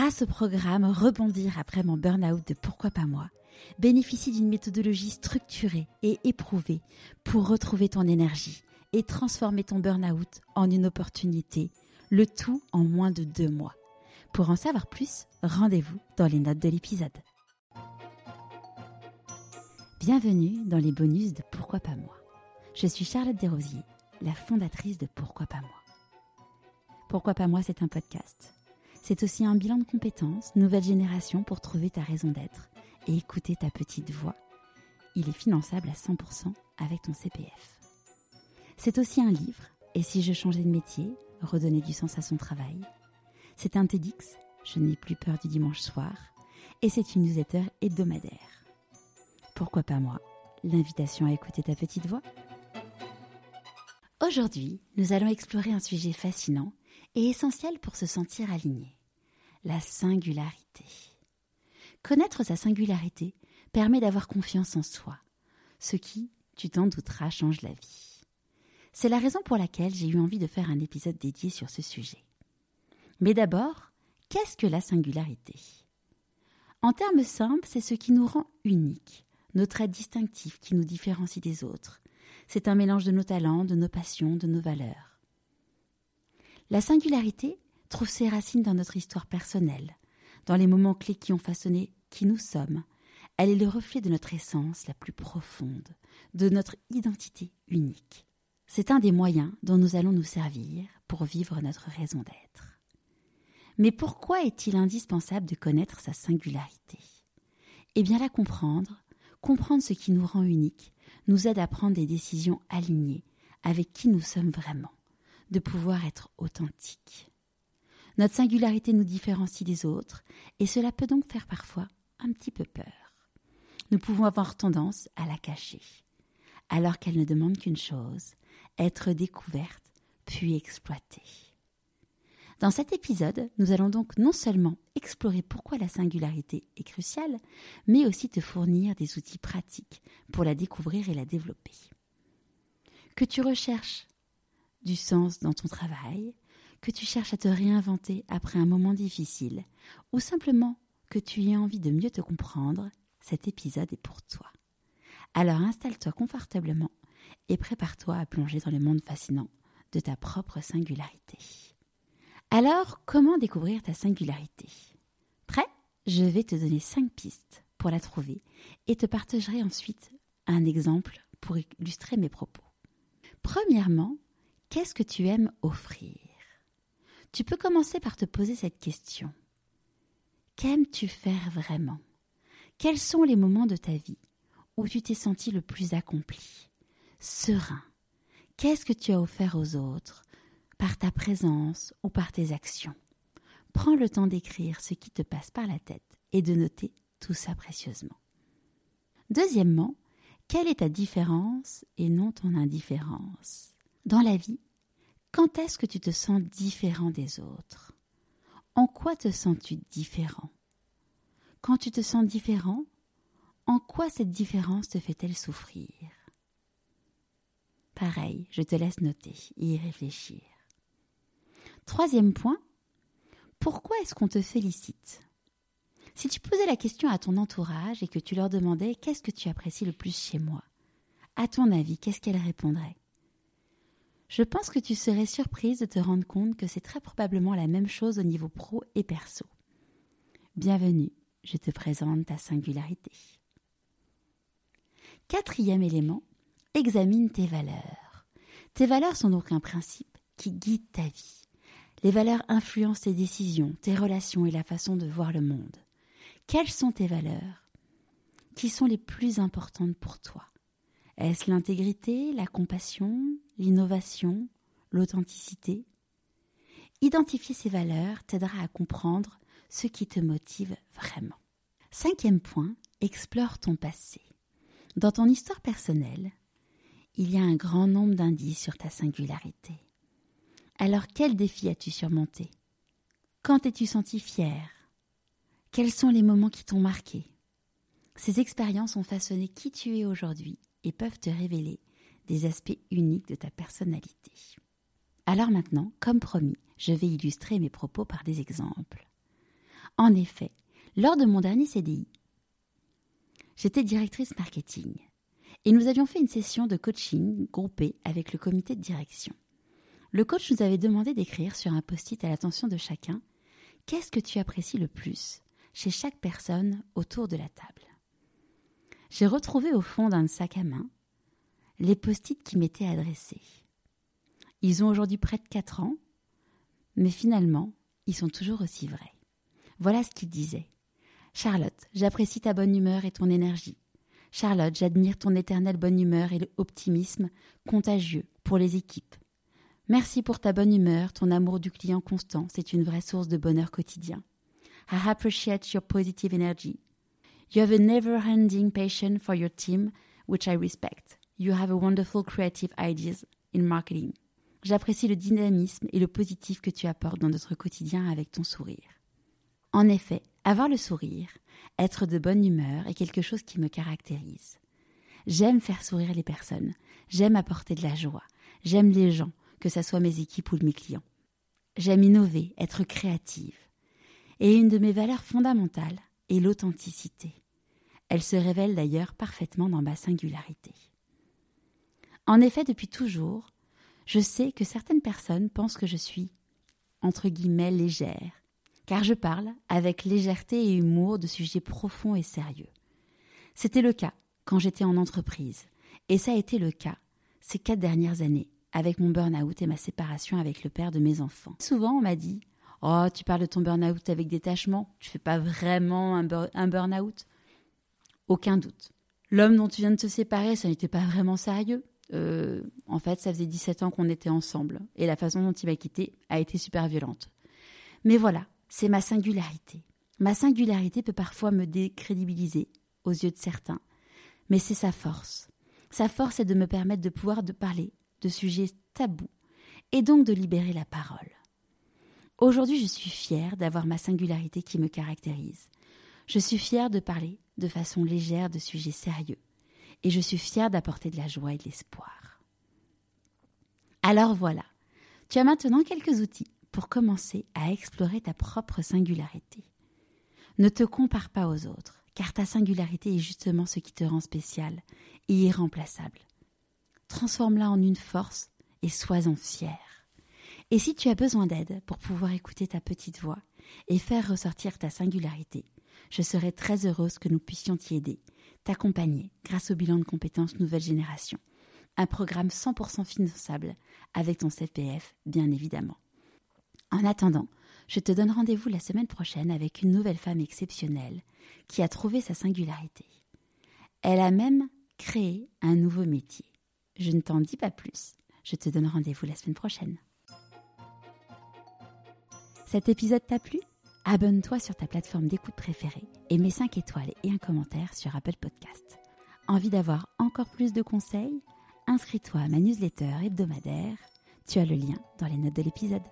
grâce au programme Rebondir après mon burn-out de Pourquoi pas moi, bénéficie d'une méthodologie structurée et éprouvée pour retrouver ton énergie et transformer ton burn-out en une opportunité, le tout en moins de deux mois. Pour en savoir plus, rendez-vous dans les notes de l'épisode. Bienvenue dans les bonus de Pourquoi pas moi. Je suis Charlotte Desrosiers, la fondatrice de Pourquoi pas moi. Pourquoi pas moi, c'est un podcast. C'est aussi un bilan de compétences, nouvelle génération pour trouver ta raison d'être et écouter ta petite voix. Il est finançable à 100% avec ton CPF. C'est aussi un livre, et si je changeais de métier, redonner du sens à son travail. C'est un TEDx, je n'ai plus peur du dimanche soir, et c'est une newsletter hebdomadaire. Pourquoi pas moi? L'invitation à écouter ta petite voix? Aujourd'hui, nous allons explorer un sujet fascinant et essentiel pour se sentir aligné, la singularité. Connaître sa singularité permet d'avoir confiance en soi, ce qui, tu t'en douteras, change la vie. C'est la raison pour laquelle j'ai eu envie de faire un épisode dédié sur ce sujet. Mais d'abord, qu'est-ce que la singularité? En termes simples, c'est ce qui nous rend uniques, nos traits distinctifs qui nous différencient des autres. C'est un mélange de nos talents, de nos passions, de nos valeurs. La singularité trouve ses racines dans notre histoire personnelle, dans les moments clés qui ont façonné qui nous sommes. Elle est le reflet de notre essence la plus profonde, de notre identité unique. C'est un des moyens dont nous allons nous servir pour vivre notre raison d'être. Mais pourquoi est-il indispensable de connaître sa singularité? Eh bien la comprendre, comprendre ce qui nous rend unique, nous aide à prendre des décisions alignées avec qui nous sommes vraiment, de pouvoir être authentiques. Notre singularité nous différencie des autres, et cela peut donc faire parfois un petit peu peur. Nous pouvons avoir tendance à la cacher, alors qu'elle ne demande qu'une chose, être découverte puis exploitée. Dans cet épisode, nous allons donc non seulement explorer pourquoi la singularité est cruciale, mais aussi te fournir des outils pratiques pour la découvrir et la développer. Que tu recherches du sens dans ton travail, que tu cherches à te réinventer après un moment difficile, ou simplement que tu aies envie de mieux te comprendre, cet épisode est pour toi. Alors installe-toi confortablement et prépare-toi à plonger dans le monde fascinant de ta propre singularité. Alors, comment découvrir ta singularité? Prêt? Je vais te donner cinq pistes pour la trouver et te partagerai ensuite un exemple pour illustrer mes propos. Premièrement, qu'est-ce que tu aimes offrir? Tu peux commencer par te poser cette question. Qu'aimes-tu faire vraiment? Quels sont les moments de ta vie où tu t'es senti le plus accompli, serein? Qu'est-ce que tu as offert aux autres? Par ta présence ou par tes actions? Prends le temps d'écrire ce qui te passe par la tête et de noter tout ça précieusement. Deuxièmement, quelle est ta différence et non ton indifférence? Dans la vie, quand est-ce que tu te sens différent des autres? En quoi te sens-tu différent? Quand tu te sens différent, en quoi cette différence te fait-elle souffrir? Pareil, je te laisse noter et y réfléchir. Troisième point, pourquoi est-ce qu'on te félicite? Si tu posais la question à ton entourage et que tu leur demandais qu'est-ce que tu apprécies le plus chez moi, à ton avis, qu'est-ce qu'elles répondraient? Je pense que tu serais surprise de te rendre compte que c'est très probablement la même chose au niveau pro et perso. Bienvenue, je te présente ta singularité. Quatrième élément, examine tes valeurs. Tes valeurs sont donc un principe qui guide ta vie. Les valeurs influencent tes décisions, tes relations et la façon de voir le monde. Quelles sont tes valeurs? Qui sont les plus importantes pour toi? Est-ce l'intégrité, la compassion, l'innovation, l'authenticité. Identifier ces valeurs t'aidera à comprendre ce qui te motive vraiment. Cinquième point, explore ton passé. Dans ton histoire personnelle, il y a un grand nombre d'indices sur ta singularité. Alors quels défis as-tu surmonté Quand t'es-tu senti fier? Quels sont les moments qui t'ont marqué? Ces expériences ont façonné qui tu es aujourd'hui et peuvent te révéler des aspects uniques de ta personnalité. Alors maintenant, comme promis, je vais illustrer mes propos par des exemples. En effet, lors de mon dernier CDI, j'étais directrice marketing et nous avions fait une session de coaching groupée avec le comité de direction. Le coach nous avait demandé d'écrire sur un post-it à l'attention de chacun Qu'est-ce que tu apprécies le plus chez chaque personne autour de la table? J'ai retrouvé au fond d'un sac à main les post-it qui m'étaient adressés. Ils ont aujourd'hui près de 4 ans, mais finalement, ils sont toujours aussi vrais. Voilà ce qu'il disait. Charlotte, j'apprécie ta bonne humeur et ton énergie. Charlotte, j'admire ton éternelle bonne humeur et l'optimisme contagieux pour les équipes. Merci pour ta bonne humeur, ton amour du client constant, c'est une vraie source de bonheur quotidien. I appreciate your positive energy. You have a never-ending passion for your team, which I respect. You have a wonderful creative ideas in marketing. J'apprécie le dynamisme et le positif que tu apportes dans notre quotidien avec ton sourire. En effet, avoir le sourire, être de bonne humeur est quelque chose qui me caractérise. J'aime faire sourire les personnes, j'aime apporter de la joie, j'aime les gens, que ce soit mes équipes ou mes clients. J'aime innover, être créative. Et une de mes valeurs fondamentales est l'authenticité. Elle se révèle d'ailleurs parfaitement dans ma singularité. En effet, depuis toujours, je sais que certaines personnes pensent que je suis, entre guillemets, légère, car je parle avec légèreté et humour de sujets profonds et sérieux. C'était le cas quand j'étais en entreprise, et ça a été le cas ces quatre dernières années avec mon burn-out et ma séparation avec le père de mes enfants. Souvent, on m'a dit Oh, tu parles de ton burn-out avec détachement, tu fais pas vraiment un, burn-out? Aucun doute. L'homme dont tu viens de te séparer, ça n'était pas vraiment sérieux. Euh, en fait, ça faisait 17 ans qu'on était ensemble, et la façon dont il m'a quitté a été super violente. Mais voilà, c'est ma singularité. Ma singularité peut parfois me décrédibiliser aux yeux de certains, mais c'est sa force. Sa force est de me permettre de pouvoir de parler de sujets tabous et donc de libérer la parole. Aujourd'hui, je suis fière d'avoir ma singularité qui me caractérise. Je suis fière de parler de façon légère de sujets sérieux et je suis fière d'apporter de la joie et de l'espoir. Alors voilà, tu as maintenant quelques outils pour commencer à explorer ta propre singularité. Ne te compare pas aux autres, car ta singularité est justement ce qui te rend spécial et irremplaçable transforme-la en une force et sois-en fier. Et si tu as besoin d'aide pour pouvoir écouter ta petite voix et faire ressortir ta singularité, je serai très heureuse que nous puissions t'y aider, t'accompagner grâce au bilan de compétences nouvelle génération. Un programme 100% finançable avec ton CPF, bien évidemment. En attendant, je te donne rendez-vous la semaine prochaine avec une nouvelle femme exceptionnelle qui a trouvé sa singularité. Elle a même créé un nouveau métier. Je ne t'en dis pas plus. Je te donne rendez-vous la semaine prochaine. Cet épisode t'a plu? Abonne-toi sur ta plateforme d'écoute préférée et mets 5 étoiles et un commentaire sur Apple Podcast. Envie d'avoir encore plus de conseils? Inscris-toi à ma newsletter hebdomadaire. Tu as le lien dans les notes de l'épisode.